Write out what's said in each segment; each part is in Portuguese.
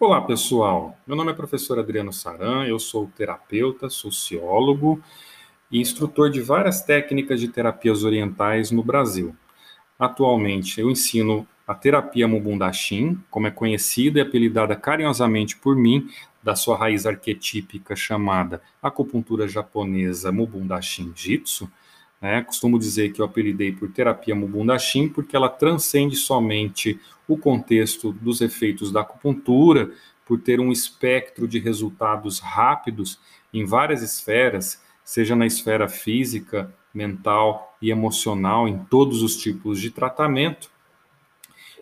Olá, pessoal. Meu nome é professor Adriano Saran, eu sou terapeuta, sociólogo e instrutor de várias técnicas de terapias orientais no Brasil. Atualmente, eu ensino a terapia Mubundashin, como é conhecida e apelidada carinhosamente por mim, da sua raiz arquetípica chamada acupuntura japonesa Mubundashin Jitsu. Né? Costumo dizer que eu apelidei por terapia Mubundashin porque ela transcende somente o contexto dos efeitos da acupuntura, por ter um espectro de resultados rápidos em várias esferas, seja na esfera física, mental e emocional, em todos os tipos de tratamento.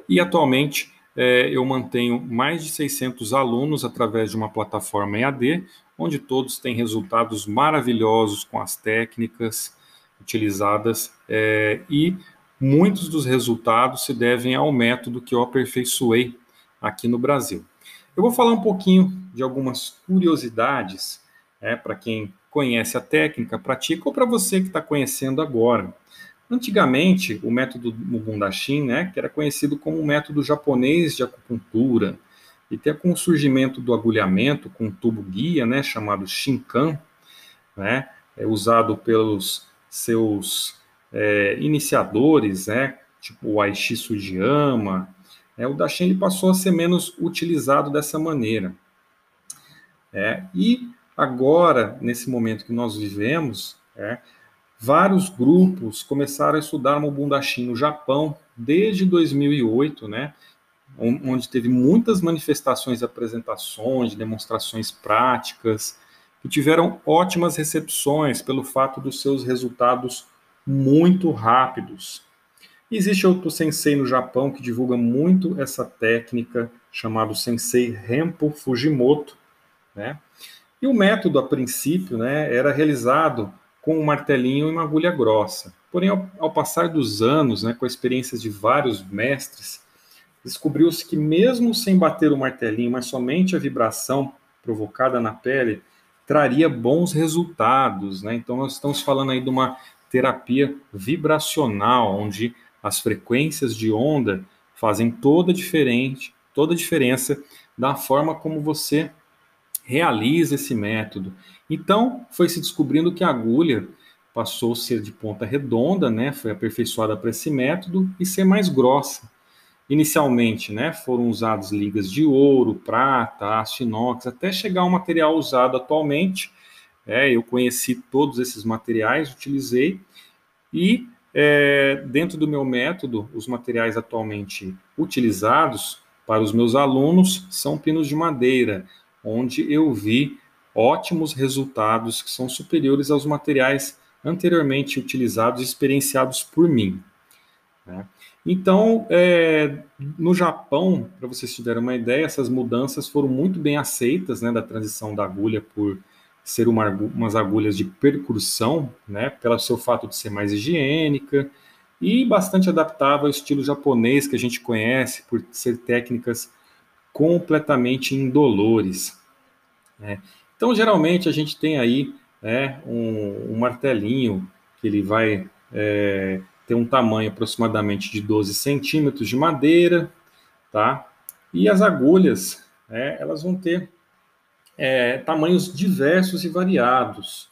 E atualmente é, eu mantenho mais de 600 alunos através de uma plataforma EAD, onde todos têm resultados maravilhosos com as técnicas utilizadas é, e muitos dos resultados se devem ao método que eu aperfeiçoei aqui no Brasil. Eu vou falar um pouquinho de algumas curiosidades é, para quem conhece a técnica, pratica ou para você que está conhecendo agora. Antigamente, o método Mubundashin, né, que era conhecido como o método japonês de acupuntura, e até com o surgimento do agulhamento com tubo guia, né, chamado Shinkan, né, é usado pelos seus é, iniciadores, né, tipo o Aishi Sugiyama, é, o Dashin ele passou a ser menos utilizado dessa maneira. É, e agora, nesse momento que nós vivemos, é, vários grupos começaram a estudar o Mubundashin no Japão desde 2008, né, onde teve muitas manifestações, apresentações, demonstrações práticas, que tiveram ótimas recepções pelo fato dos seus resultados muito rápidos. Existe outro sensei no Japão que divulga muito essa técnica, chamado sensei Rempo Fujimoto, né? E o método, a princípio, né, era realizado com um martelinho e uma agulha grossa. Porém, ao, ao passar dos anos, né, com a experiência de vários mestres, descobriu-se que mesmo sem bater o martelinho, mas somente a vibração provocada na pele, traria bons resultados, né? Então nós estamos falando aí de uma terapia vibracional, onde as frequências de onda fazem toda diferente, toda a diferença da forma como você realiza esse método. Então, foi se descobrindo que a agulha passou a ser de ponta redonda, né, foi aperfeiçoada para esse método e ser mais grossa. Inicialmente, né, foram usadas ligas de ouro, prata, aço inox, até chegar ao material usado atualmente. É, eu conheci todos esses materiais, utilizei e é, dentro do meu método, os materiais atualmente utilizados para os meus alunos são pinos de madeira, onde eu vi ótimos resultados que são superiores aos materiais anteriormente utilizados e experienciados por mim. Né? Então, é, no Japão, para vocês tiverem uma ideia, essas mudanças foram muito bem aceitas, né, da transição da agulha por ser uma, umas agulhas de percussão, né, pelo seu fato de ser mais higiênica e bastante adaptável ao estilo japonês que a gente conhece por ser técnicas completamente indolores. Né. Então, geralmente a gente tem aí né, um, um martelinho que ele vai é, tem um tamanho aproximadamente de 12 centímetros de madeira, tá? E as agulhas, né, elas vão ter é, tamanhos diversos e variados,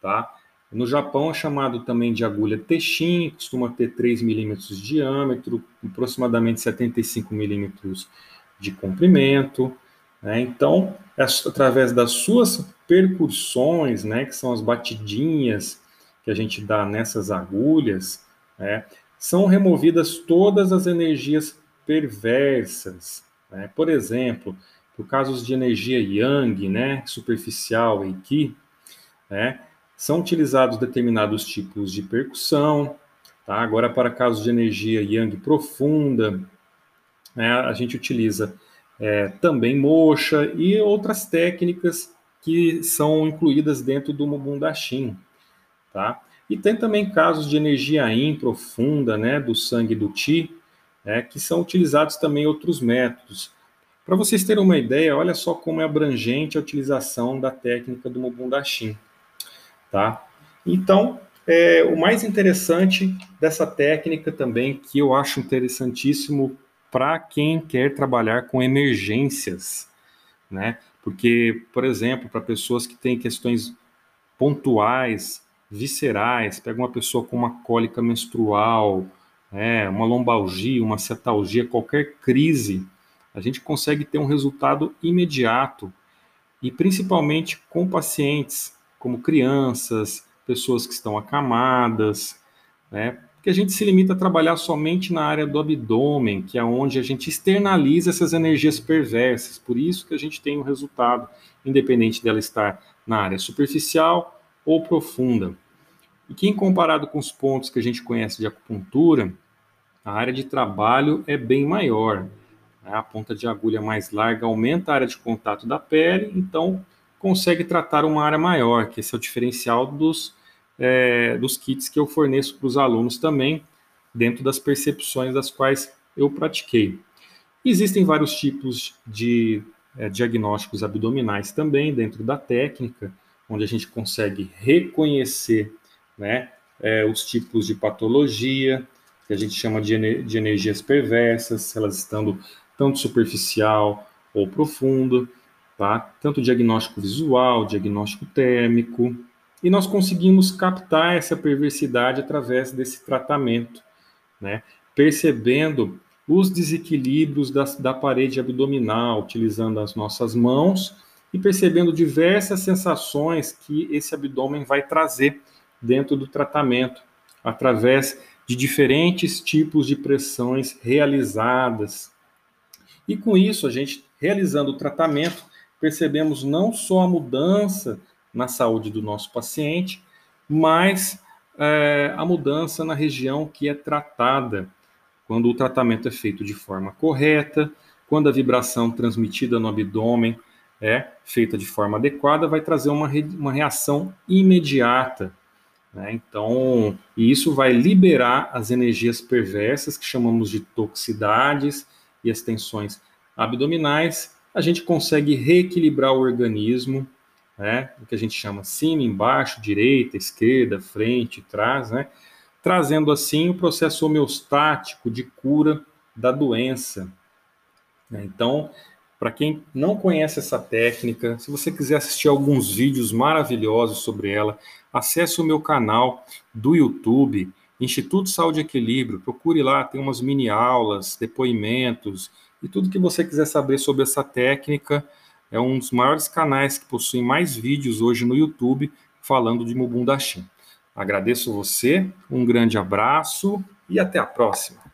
tá? No Japão é chamado também de agulha Texin, costuma ter 3 milímetros de diâmetro, aproximadamente 75 milímetros de comprimento. Né? Então, é através das suas percussões, né, que são as batidinhas que a gente dá nessas agulhas, né, são removidas todas as energias perversas. Né? Por exemplo, por casos de energia yang, né, superficial e ki, né, são utilizados determinados tipos de percussão. Tá? Agora, para casos de energia yang profunda, né, a gente utiliza é, também mocha e outras técnicas que são incluídas dentro do Mubundashin. Tá? E tem também casos de energia yin profunda, né, do sangue do Ti, né, que são utilizados também outros métodos. Para vocês terem uma ideia, olha só como é abrangente a utilização da técnica do Mubundashin, tá? Então, é, o mais interessante dessa técnica também, que eu acho interessantíssimo para quem quer trabalhar com emergências, né? Porque, por exemplo, para pessoas que têm questões pontuais, viscerais, pega uma pessoa com uma cólica menstrual, é, uma lombalgia, uma cetalgia, qualquer crise, a gente consegue ter um resultado imediato e principalmente com pacientes como crianças, pessoas que estão acamadas, né? Porque a gente se limita a trabalhar somente na área do abdômen, que é onde a gente externaliza essas energias perversas. Por isso que a gente tem um resultado, independente dela estar na área superficial ou profunda. E que, comparado com os pontos que a gente conhece de acupuntura, a área de trabalho é bem maior. Né? A ponta de agulha mais larga aumenta a área de contato da pele, então consegue tratar uma área maior, que esse é o diferencial dos, é, dos kits que eu forneço para os alunos também, dentro das percepções das quais eu pratiquei. Existem vários tipos de é, diagnósticos abdominais também dentro da técnica, onde a gente consegue reconhecer né, é, os tipos de patologia, que a gente chama de, de energias perversas, elas estando tanto superficial ou profundo, tá? tanto diagnóstico visual, diagnóstico térmico, e nós conseguimos captar essa perversidade através desse tratamento, né? percebendo os desequilíbrios da parede abdominal, utilizando as nossas mãos e percebendo diversas sensações que esse abdômen vai trazer dentro do tratamento, através de diferentes tipos de pressões realizadas. E com isso, a gente realizando o tratamento, percebemos não só a mudança na saúde do nosso paciente, mas é, a mudança na região que é tratada, quando o tratamento é feito de forma correta, quando a vibração transmitida no abdômen é feita de forma adequada, vai trazer uma, re, uma reação imediata. Né? Então, e isso vai liberar as energias perversas, que chamamos de toxicidades, e as tensões abdominais, a gente consegue reequilibrar o organismo, né? o que a gente chama cima, embaixo, direita, esquerda, frente, trás, né? trazendo assim o processo homeostático de cura da doença. Né? Então, para quem não conhece essa técnica, se você quiser assistir alguns vídeos maravilhosos sobre ela, acesse o meu canal do YouTube, Instituto Saúde e Equilíbrio. Procure lá, tem umas mini aulas, depoimentos, e tudo que você quiser saber sobre essa técnica, é um dos maiores canais que possui mais vídeos hoje no YouTube falando de Mubundaxim. Agradeço você, um grande abraço e até a próxima.